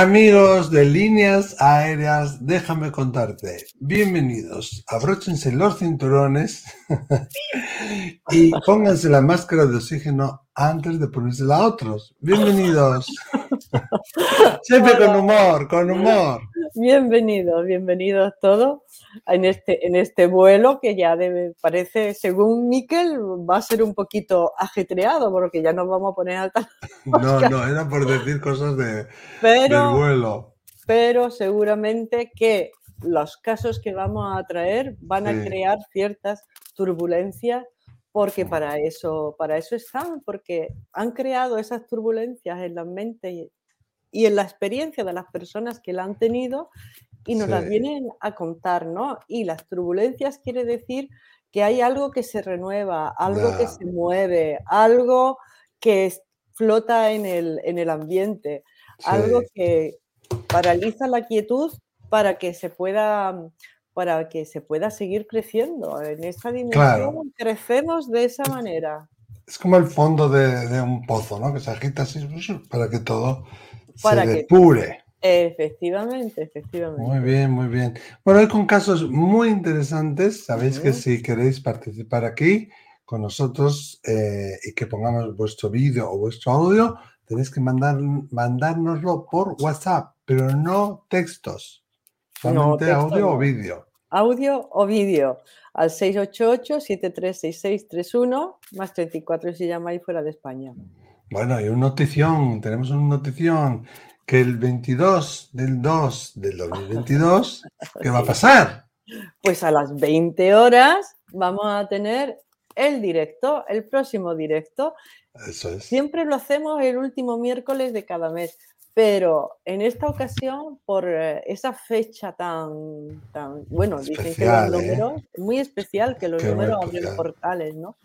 Amigos de líneas aéreas, déjame contarte. Bienvenidos. Abróchense los cinturones y pónganse la máscara de oxígeno antes de ponérsela a otros. Bienvenidos. Siempre con humor, con humor. Bienvenidos, bienvenidos todos en este, en este vuelo que ya parece, según Miquel, va a ser un poquito ajetreado porque ya nos vamos a poner alta. No, no, era por decir cosas de, del vuelo. Pero seguramente que los casos que vamos a traer van a crear ciertas turbulencias porque para eso, para eso están, porque han creado esas turbulencias en la mente y en la experiencia de las personas que la han tenido y nos las vienen a contar, ¿no? Y las turbulencias quiere decir que hay algo que se renueva, algo que se mueve, algo que flota en el, en el ambiente, algo que paraliza la quietud para que se pueda para que se pueda seguir creciendo. En esta dimensión crecemos de esa manera. Es como el fondo de, de, un pozo, ¿no? Que se agita así para que todo para se depure. Efectivamente, efectivamente. Muy bien, muy bien. Bueno, hay con casos muy interesantes. Sabéis que si queréis participar aquí con nosotros eh, y que pongamos vuestro vídeo o vuestro audio, tenéis que mandar, mandárnoslo por WhatsApp, pero no textos. Solamente audio o vídeo. Audio o vídeo al 688-736631 más 34 si llamáis fuera de España. Bueno, y una notición, tenemos una notición que el 22 del 2 del 2022, ¿qué va a pasar? Pues a las 20 horas vamos a tener el directo, el próximo directo. Eso es. Siempre lo hacemos el último miércoles de cada mes, pero en esta ocasión, por eh, esa fecha tan, tan bueno, dicen que los ¿eh? números, muy especial que los números abren portales, ¿no?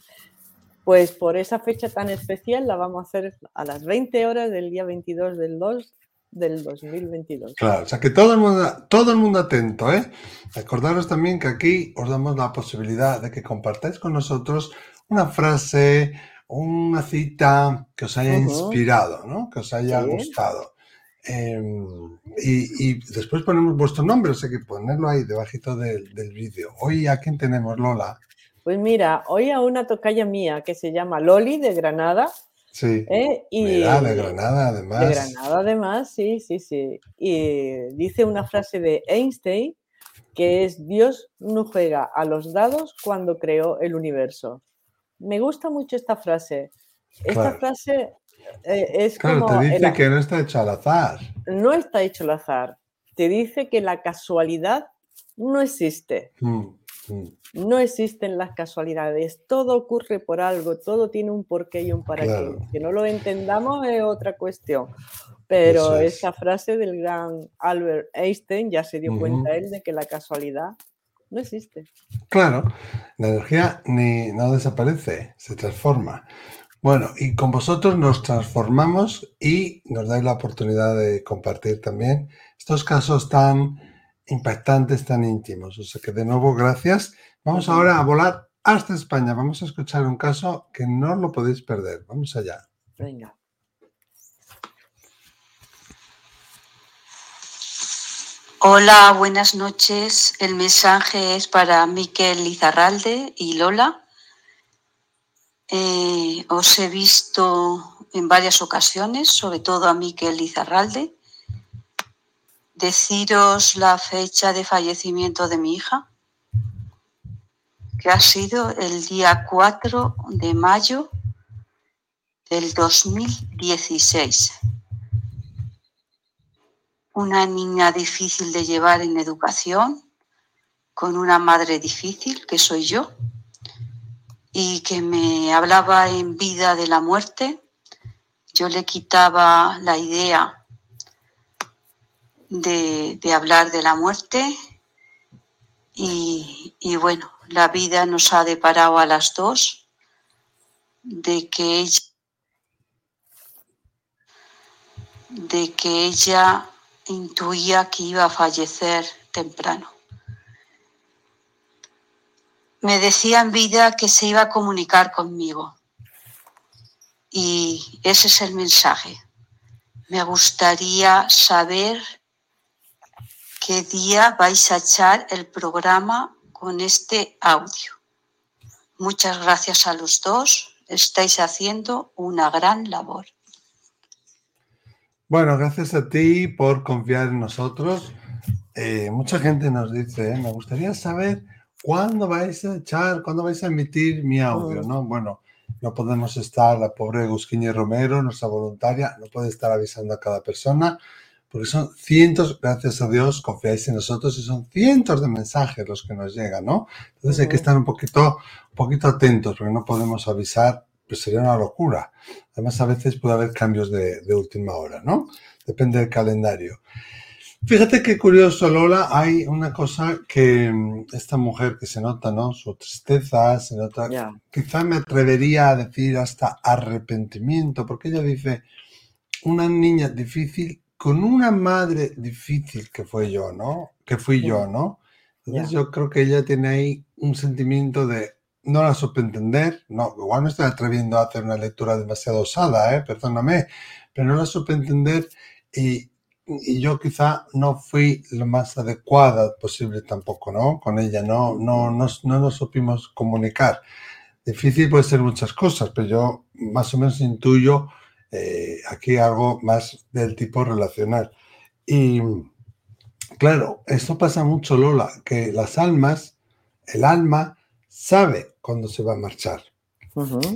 Pues por esa fecha tan especial la vamos a hacer a las 20 horas del día 22 del 2 del 2022. Claro, o sea que todo el mundo, todo el mundo atento, ¿eh? Acordaros también que aquí os damos la posibilidad de que compartáis con nosotros una frase, una cita que os haya inspirado, ¿no? Que os haya gustado. Em, y, después ponemos vuestro nombre, o sea que ponerlo ahí debajito del, del vídeo. Hoy a quién tenemos, Lola. Pues mira, hoy a una tocaya mía que se llama Loli de Granada. Sí. ¿eh? Y, de Granada además. De Granada además, sí, sí, sí. Y dice una frase de Einstein que es Dios no juega a los dados cuando creó el universo. Me gusta mucho esta frase. Esta frase eh, es claro, te dice que no está hecho al azar. No está hecho al azar. Te dice que la casualidad no existe. Mm. No existen las casualidades, todo ocurre por algo, todo tiene un porqué y un para qué. Que no lo entendamos es otra cuestión. Pero esa frase del gran Albert Einstein ya se dio cuenta él de que la casualidad no existe. Claro, la energía ni no desaparece, se transforma. Bueno, y con vosotros nos transformamos y nos dais la oportunidad de compartir también estos casos tan impactantes, tan íntimos. O sea que de nuevo, gracias. Vamos ahora a volar hasta España. Vamos a escuchar un caso que no lo podéis perder. Vamos allá. Venga. Hola, buenas noches. El mensaje es para Miquel Lizarralde y Lola. Eh, os he visto en varias ocasiones, sobre todo a Miquel Lizarralde deciros la fecha de fallecimiento de mi hija, que ha sido el día 4 de mayo del 2016. Una niña difícil de llevar en educación, con una madre difícil, que soy yo, y que me hablaba en vida de la muerte. Yo le quitaba la idea de, hablar de la muerte. Y, bueno, la vida nos ha deparado a las dos de que ella, de que ella intuía que iba a fallecer temprano. Me decía en vida que se iba a comunicar conmigo. Y ese es el mensaje. Me gustaría saber qué día vais a echar el programa con este audio. Muchas gracias a los dos. Estáis haciendo una gran labor. Bueno, gracias a ti por confiar en nosotros. Eh, mucha gente nos dice, eh, me gustaría saber cuándo vais a echar, cuándo vais a emitir mi audio, ¿no? Bueno, no podemos estar, la pobre Gusquiña Romero, nuestra voluntaria, no puede estar avisando a cada persona, porque son cientos, gracias a Dios, confiáis en nosotros y son cientos de mensajes los que nos llegan, ¿no? Entonces hay que estar un poquito, un poquito atentos, porque no podemos avisar, pues sería una locura. Además, a veces puede haber cambios de, de última hora, ¿no? Depende del calendario. Fíjate qué curioso, Lola, hay una cosa que mm, esta mujer que se nota, ¿no? Su tristeza, se nota, quizá me atrevería a decir hasta arrepentimiento, porque ella dice, una niña difícil con una madre difícil que fue yo, ¿no? Que fui yo, ¿no? Entonces yo creo que ella tiene ahí un sentimiento de no la supe entender, no, igual no estoy atreviendo a hacer una lectura demasiado osada, ¿eh? Perdóname, pero no la supe entender y, y yo quizá no fui lo más adecuada posible tampoco, ¿no? Con ella, no, no, no, no nos supimos comunicar. Difícil puede ser muchas cosas, pero yo más o menos intuyo eh, aquí algo más del tipo relacional. Y claro, esto pasa mucho, Lola, que las almas, el alma, sabe cuándo se va a marchar.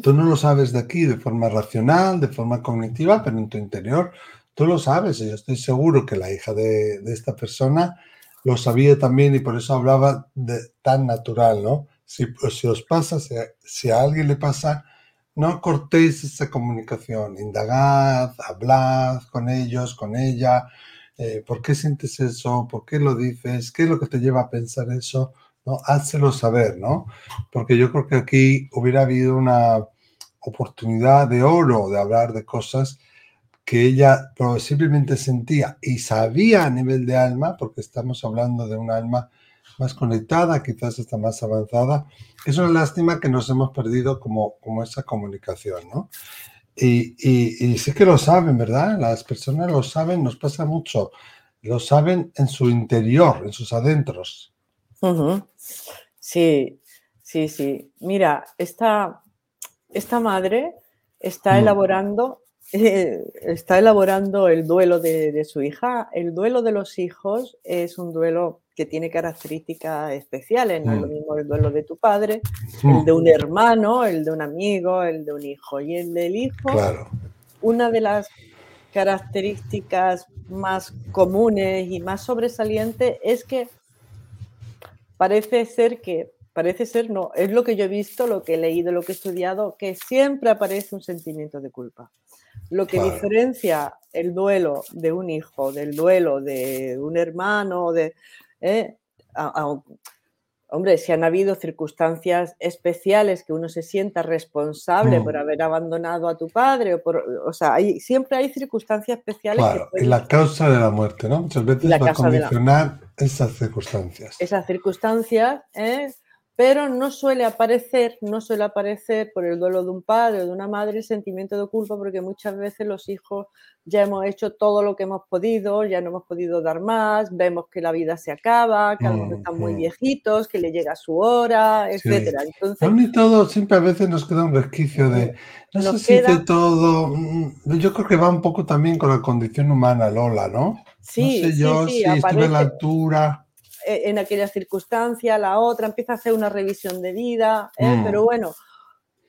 Tú no lo sabes de aquí de forma racional, de forma cognitiva, pero en tu interior Tú lo sabes, y yo estoy seguro que la hija de, esta persona lo sabía también y por eso hablaba de tan natural, ¿no? Si, si os pasa, si, a alguien le pasa, no cortéis esa comunicación, indagad, hablad con ellos, con ella, eh, ¿por qué sientes eso? ¿Por qué lo dices? ¿Qué es lo que te lleva a pensar eso? ¿No? Saber, ¿no? Porque yo creo que aquí hubiera habido una oportunidad de oro de hablar de cosas que ella posiblemente sentía y sabía a nivel de alma, porque estamos hablando de un alma más conectada, quizás está más avanzada. Es una lástima que nos hemos perdido como, como esa comunicación, ¿no? Y, y, sí que lo saben, ¿verdad? Las personas lo saben, nos pasa mucho. Lo saben en su interior, en sus adentros. Sí, sí, sí. Mira, esta, esta madre está mm. elaborando está elaborando el duelo de, su hija. El duelo de los hijos es un duelo que tiene características especiales, no es lo mm. mismo el duelo de tu padre, mm. el de un hermano, el de un amigo, el de un hijo. Y el del hijo, una de las características más comunes y más sobresalientes es que parece ser que, parece ser, no, es lo que yo he visto, lo que he leído, lo que he estudiado, que siempre aparece un sentimiento de culpa. Lo que diferencia el duelo de un hijo del duelo de un hermano, de, ¿eh? hombre, si han habido circunstancias especiales que uno se sienta responsable por mm. haber abandonado a tu padre, o, por, o sea, hay, siempre hay circunstancias especiales. Claro, y la causa de la muerte, ¿no? Muchas veces va a condicionar esas circunstancias. Esas circunstancias, ¿eh? Pero no suele aparecer, no suele aparecer por el duelo de un padre o de una madre el sentimiento de culpa porque muchas veces los hijos ya hemos hecho todo lo que hemos podido, ya no hemos podido dar más, vemos que la vida se acaba, que algunos están muy viejitos, que le llega su hora, etcétera. Entonces, y todo, siempre a veces nos queda un resquicio de no sé si de todo. Mm, yo creo que va un poco también con la condición humana, Lola, ¿no? Sí, no sé yo si estuve a la altura. E, en aquella circunstancia, la otra, empieza a hacer una revisión de vida, ¿eh? mm. pero bueno,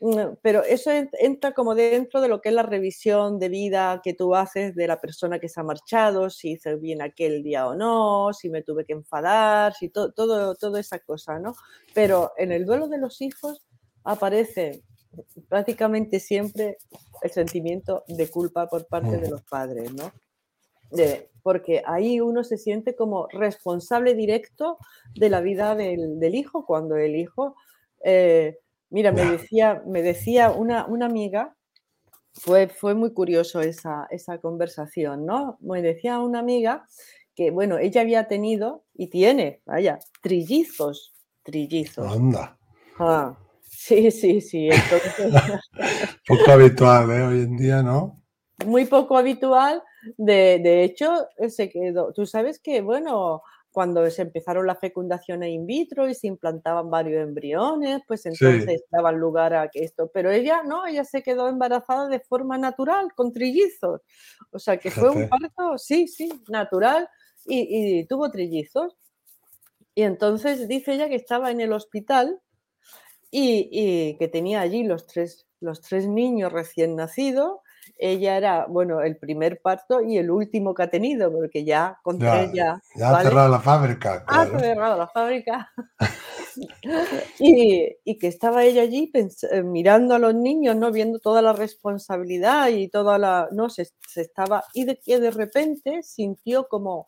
mm, pero eso entra como dentro de lo que es la revisión de vida que tú haces de la persona que se ha marchado, si hice bien aquel día o no, si me tuve que enfadar, si todo, todo, toda esa cosa, ¿no? Pero en el duelo de los hijos aparece prácticamente siempre el sentimiento de culpa por parte de los padres, ¿no? Porque ahí uno se siente como responsable directo de la vida del, hijo, cuando el hijo, eh, mira, me decía, me decía una, una amiga, fue, fue muy curioso esa, esa conversación, ¿no? Me decía una amiga que, bueno, ella había tenido y tiene, vaya, trillizos, trillizos. Anda. Ah, sí, sí, sí. Poco habitual, ¿eh? Hoy en día, ¿no? Muy poco habitual. De, de hecho, se quedó. Tú sabes que, bueno, cuando se empezaron la fecundación in vitro y se implantaban varios embriones, pues entonces daban lugar a que esto. Pero ella no, ella se quedó embarazada de forma natural, con trillizos. O sea que fue un parto, sí, sí, natural y, tuvo trillizos. Y entonces dice ella que estaba en el hospital y, y que tenía allí los tres, los tres niños recién nacidos ella era, bueno, el primer parto y el último que ha tenido, porque ya con ya, Ya ha cerrado la fábrica. Ha cerrado la fábrica. y, y, que estaba ella allí eh, mirando a los niños, ¿no? Viendo toda la responsabilidad y toda la. No, se, se estaba. Y de que de repente sintió como,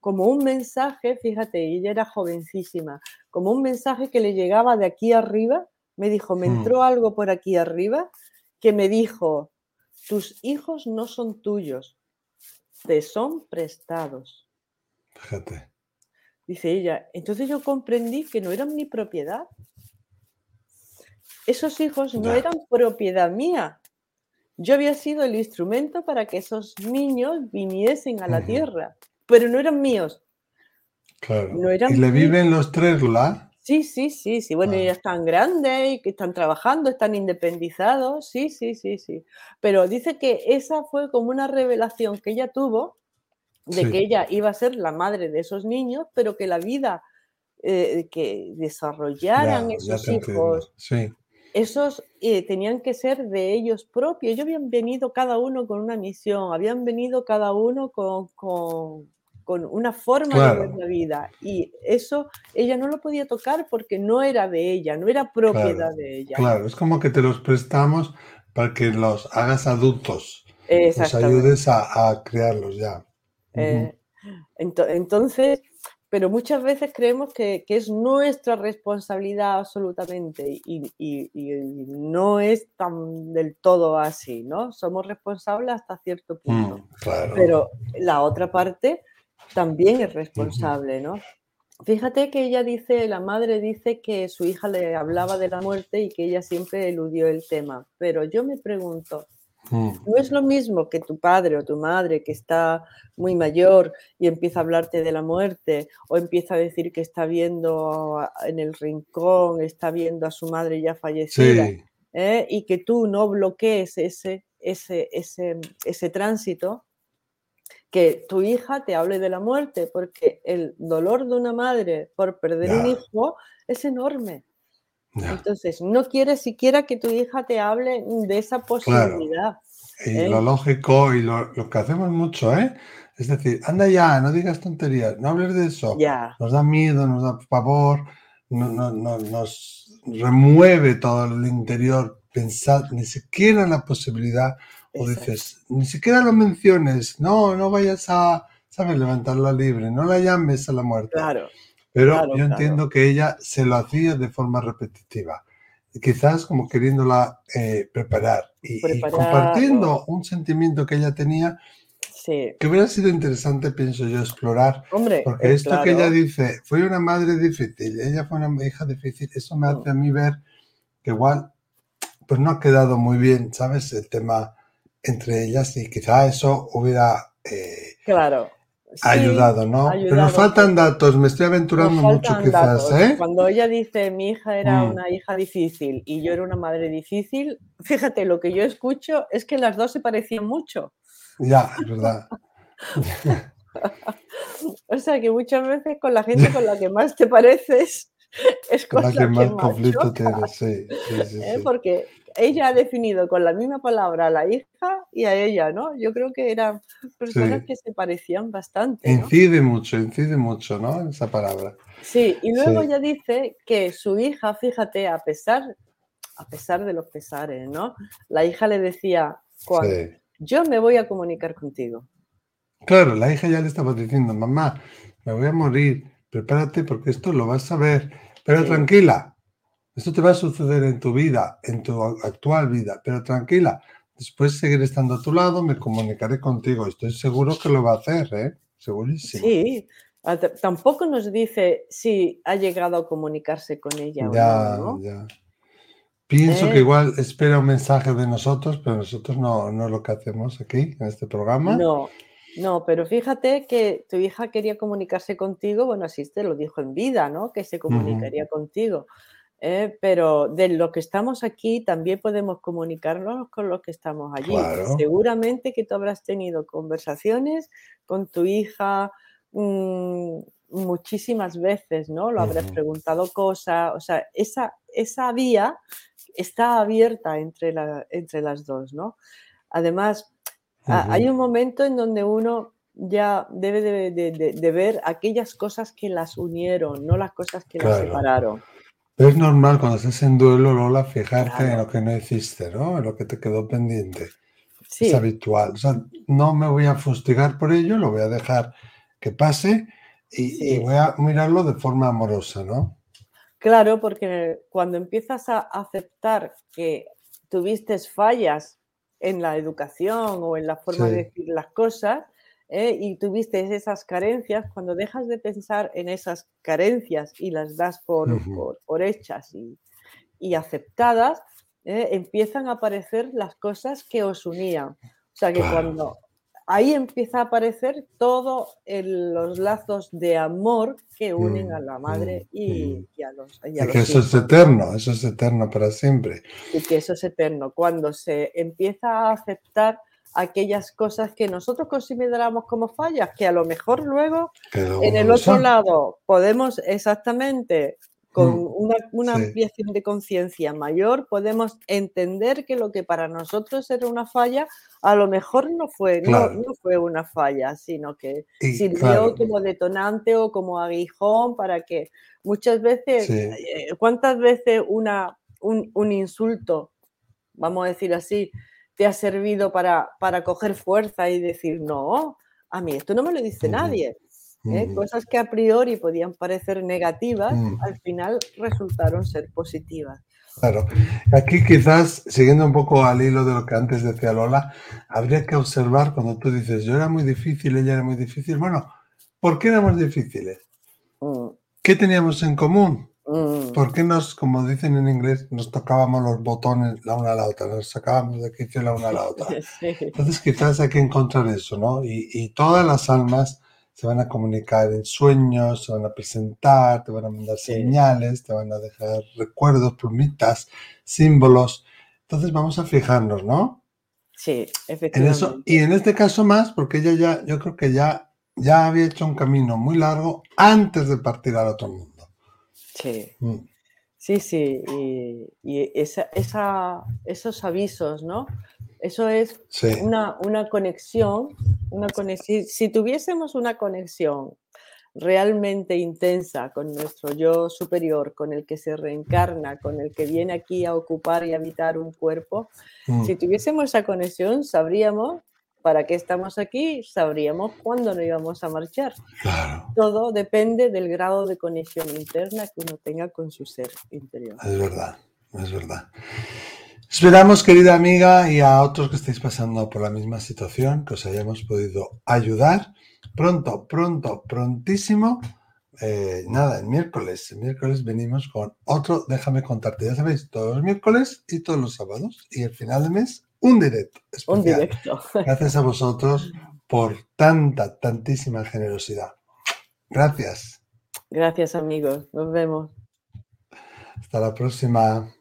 como un mensaje, fíjate, ella era jovencísima, como un mensaje que le llegaba de aquí arriba. Me dijo, me hmm. entró algo por aquí arriba que me dijo, tus hijos no son tuyos, te son prestados. Fíjate. Dice ella, entonces yo comprendí que no eran mi propiedad. Esos hijos no eran propiedad mía. Yo había sido el instrumento para que esos niños viniesen a la tierra, pero no eran míos. Claro. ¿Y le viven los tres, la? Sí, sí, sí, sí. Bueno, ya están grandes y que están trabajando, están independizados. Sí, sí, sí, sí. Pero dice que esa fue como una revelación que ella tuvo de que ella iba a ser la madre de esos niños, pero que la vida eh, que desarrollaran esos hijos, esos eh, tenían que ser de ellos propios. Ellos habían venido cada uno con una misión, habían venido cada uno con, con una forma de ver la vida. Y eso ella no lo podía tocar porque no era de ella, no era propiedad de ella. Claro, es como que te los prestamos para que los hagas adultos, los ayudes a, crearlos ya. Eh, entonces, pero muchas veces creemos que, es nuestra responsabilidad absolutamente y, no es tan del todo así, ¿no? Somos responsables hasta cierto punto. Mm, claro. Pero la otra parte también es responsable, ¿no? Fíjate que ella dice, la madre dice que su hija le hablaba de la muerte y que ella siempre eludió el tema, pero yo me pregunto, no es lo mismo que tu padre o tu madre que está muy mayor y empieza a hablarte de la muerte o empieza a decir que está viendo en el rincón, está viendo a su madre ya fallecida ¿eh? y que tú no bloquees ese, ese, ese, ese tránsito que tu hija te hable de la muerte, porque el dolor de una madre por perder un hijo es enorme. Entonces, no quieres siquiera que tu hija te hable de esa posibilidad. Y ¿eh? lo lógico y lo, que hacemos mucho, ¿eh? Es decir, anda ya, no digas tonterías, no hables de eso. Nos da miedo, nos da pavor, nos remueve todo el interior pensar ni siquiera en la posibilidad o dices, ni siquiera lo menciones, no, no vayas a, ¿sabes? Levantarla libre, no la llames a la muerte. Claro. Pero yo entiendo que ella se lo hacía de forma repetitiva. Quizás como queriéndola eh, preparar, y, compartiendo un sentimiento que ella tenía que hubiera sido interesante, pienso yo, explorar. Hombre, porque esto que ella dice, fue una madre difícil, ella fue una hija difícil, eso me hace a mí ver que igual, pues no ha quedado muy bien, ¿sabes? El tema entre ellas y quizá eso hubiera eh, claro. ayudado, ¿no? Pero nos faltan datos, me estoy aventurando mucho quizás. ¿eh? Cuando ella dice mi hija era mm. una hija difícil y yo era una madre difícil, fíjate, lo que yo escucho es que las dos se parecían mucho. Ya, es verdad. o sea que muchas veces con la gente con la que más te pareces es con, la, que, más conflicto tienes, sí, sí, ¿Eh? sí, Porque ella ha definido con la misma palabra a la hija y a ella, ¿no? Yo creo que eran personas que se parecían bastante. Incide mucho, incide mucho, ¿no? Esa palabra. Sí, y luego ella dice que su hija, fíjate, a pesar, a pesar de los pesares, ¿no? La hija le decía, yo me voy a comunicar contigo. Claro, la hija ya le estaba diciendo, mamá, me voy a morir, prepárate porque esto lo vas a ver, pero tranquila, esto te va a suceder en tu vida, en tu actual vida, pero tranquila, después seguiré estando a tu lado, me comunicaré contigo. Estoy seguro que lo va a hacer, ¿eh? Segurísimo. Sí, tampoco nos dice si ha llegado a comunicarse con ella ya, o no. Ya. Pienso que ¿Eh? igual espera un mensaje de nosotros, pero nosotros no, no es lo que hacemos aquí en este programa. No, no, pero fíjate que tu hija quería comunicarse contigo, bueno, así te lo dijo en vida, ¿no? Que se comunicaría contigo. ¿Eh? pero de lo que estamos aquí también podemos comunicarnos con los que estamos allí. Seguramente que tú habrás tenido conversaciones con tu hija mm, muchísimas veces, ¿no? Lo habrás preguntado cosas, o sea, esa, esa vía está abierta entre, la, entre las dos, ¿no? Además, hay un momento en donde uno ya debe de, ver aquellas cosas que las unieron, no las cosas que las separaron. Es normal cuando estés en duelo, Lola, fijarte en lo que no hiciste, ¿no? En lo que te quedó pendiente. Es habitual. O sea, no me voy a fustigar por ello, lo voy a dejar que pase y, voy a mirarlo de forma amorosa, ¿no? Claro, porque cuando empiezas a aceptar que tuviste fallas en la educación o en la forma de decir las cosas, ¿eh? y tuviste esas carencias, cuando dejas de pensar en esas carencias y las das por, por, hechas y, y aceptadas, ¿eh? empiezan a aparecer las cosas que os unían. O sea que cuando ahí empieza a aparecer todos los lazos de amor que unen a la madre y, a los, y que eso es eterno, eso es eterno para siempre. Y que eso es eterno. Cuando se empieza a aceptar aquellas cosas que nosotros consideramos como fallas, que a lo mejor luego en el otro lado podemos exactamente con mm. una, ampliación de conciencia mayor, podemos entender que lo que para nosotros era una falla, a lo mejor no fue, no, fue una falla, sino que sirvió como detonante o como aguijón para que muchas veces, eh, ¿cuántas veces una, un, un insulto, vamos a decir así, te ha servido para, para coger fuerza y decir, no, a mí esto no me lo dice nadie. ¿eh? Cosas que a priori podían parecer negativas, al final resultaron ser positivas. Claro, aquí quizás, siguiendo un poco al hilo de lo que antes decía Lola, habría que observar cuando tú dices, yo era muy difícil, ella era muy difícil, bueno, ¿por qué éramos difíciles? Mm. ¿Qué teníamos en común? Mm. ¿Por qué nos, como dicen en inglés, nos tocábamos los botones la una a la otra, nos sacábamos de quicio la una a la otra? Entonces quizás hay que encontrar eso, ¿no? Y, todas las almas se van a comunicar en sueños, se van a presentar, te van a mandar señales, te van a dejar recuerdos, plumitas, símbolos. Entonces vamos a fijarnos, ¿no? Sí, efectivamente. En eso, y en este caso más, porque ella ya, yo creo que ya, ya había hecho un camino muy largo antes de partir al otro mundo. Sí. Mm. Sí, sí, y, esa, esos avisos, ¿no? Eso es una, conexión, una conexión. Si, tuviésemos una conexión realmente intensa con nuestro yo superior, con el que se reencarna, con el que viene aquí a ocupar y habitar un cuerpo, mm. si tuviésemos esa conexión, sabríamos para qué estamos aquí, sabríamos cuándo nos íbamos a marchar. Todo depende del grado de conexión interna que uno tenga con su ser interior. Es verdad, es verdad. Esperamos, querida amiga, y a otros que estéis pasando por la misma situación, que os hayamos podido ayudar. Pronto, pronto, prontísimo. Eh, nada, el miércoles. El miércoles venimos con otro, déjame contarte, ya sabéis, todos los miércoles y todos los sábados. Y el final de mes un directo. Un directo. Gracias a vosotros por tanta, tantísima generosidad. Gracias. Gracias amigos. Nos vemos. Hasta la próxima.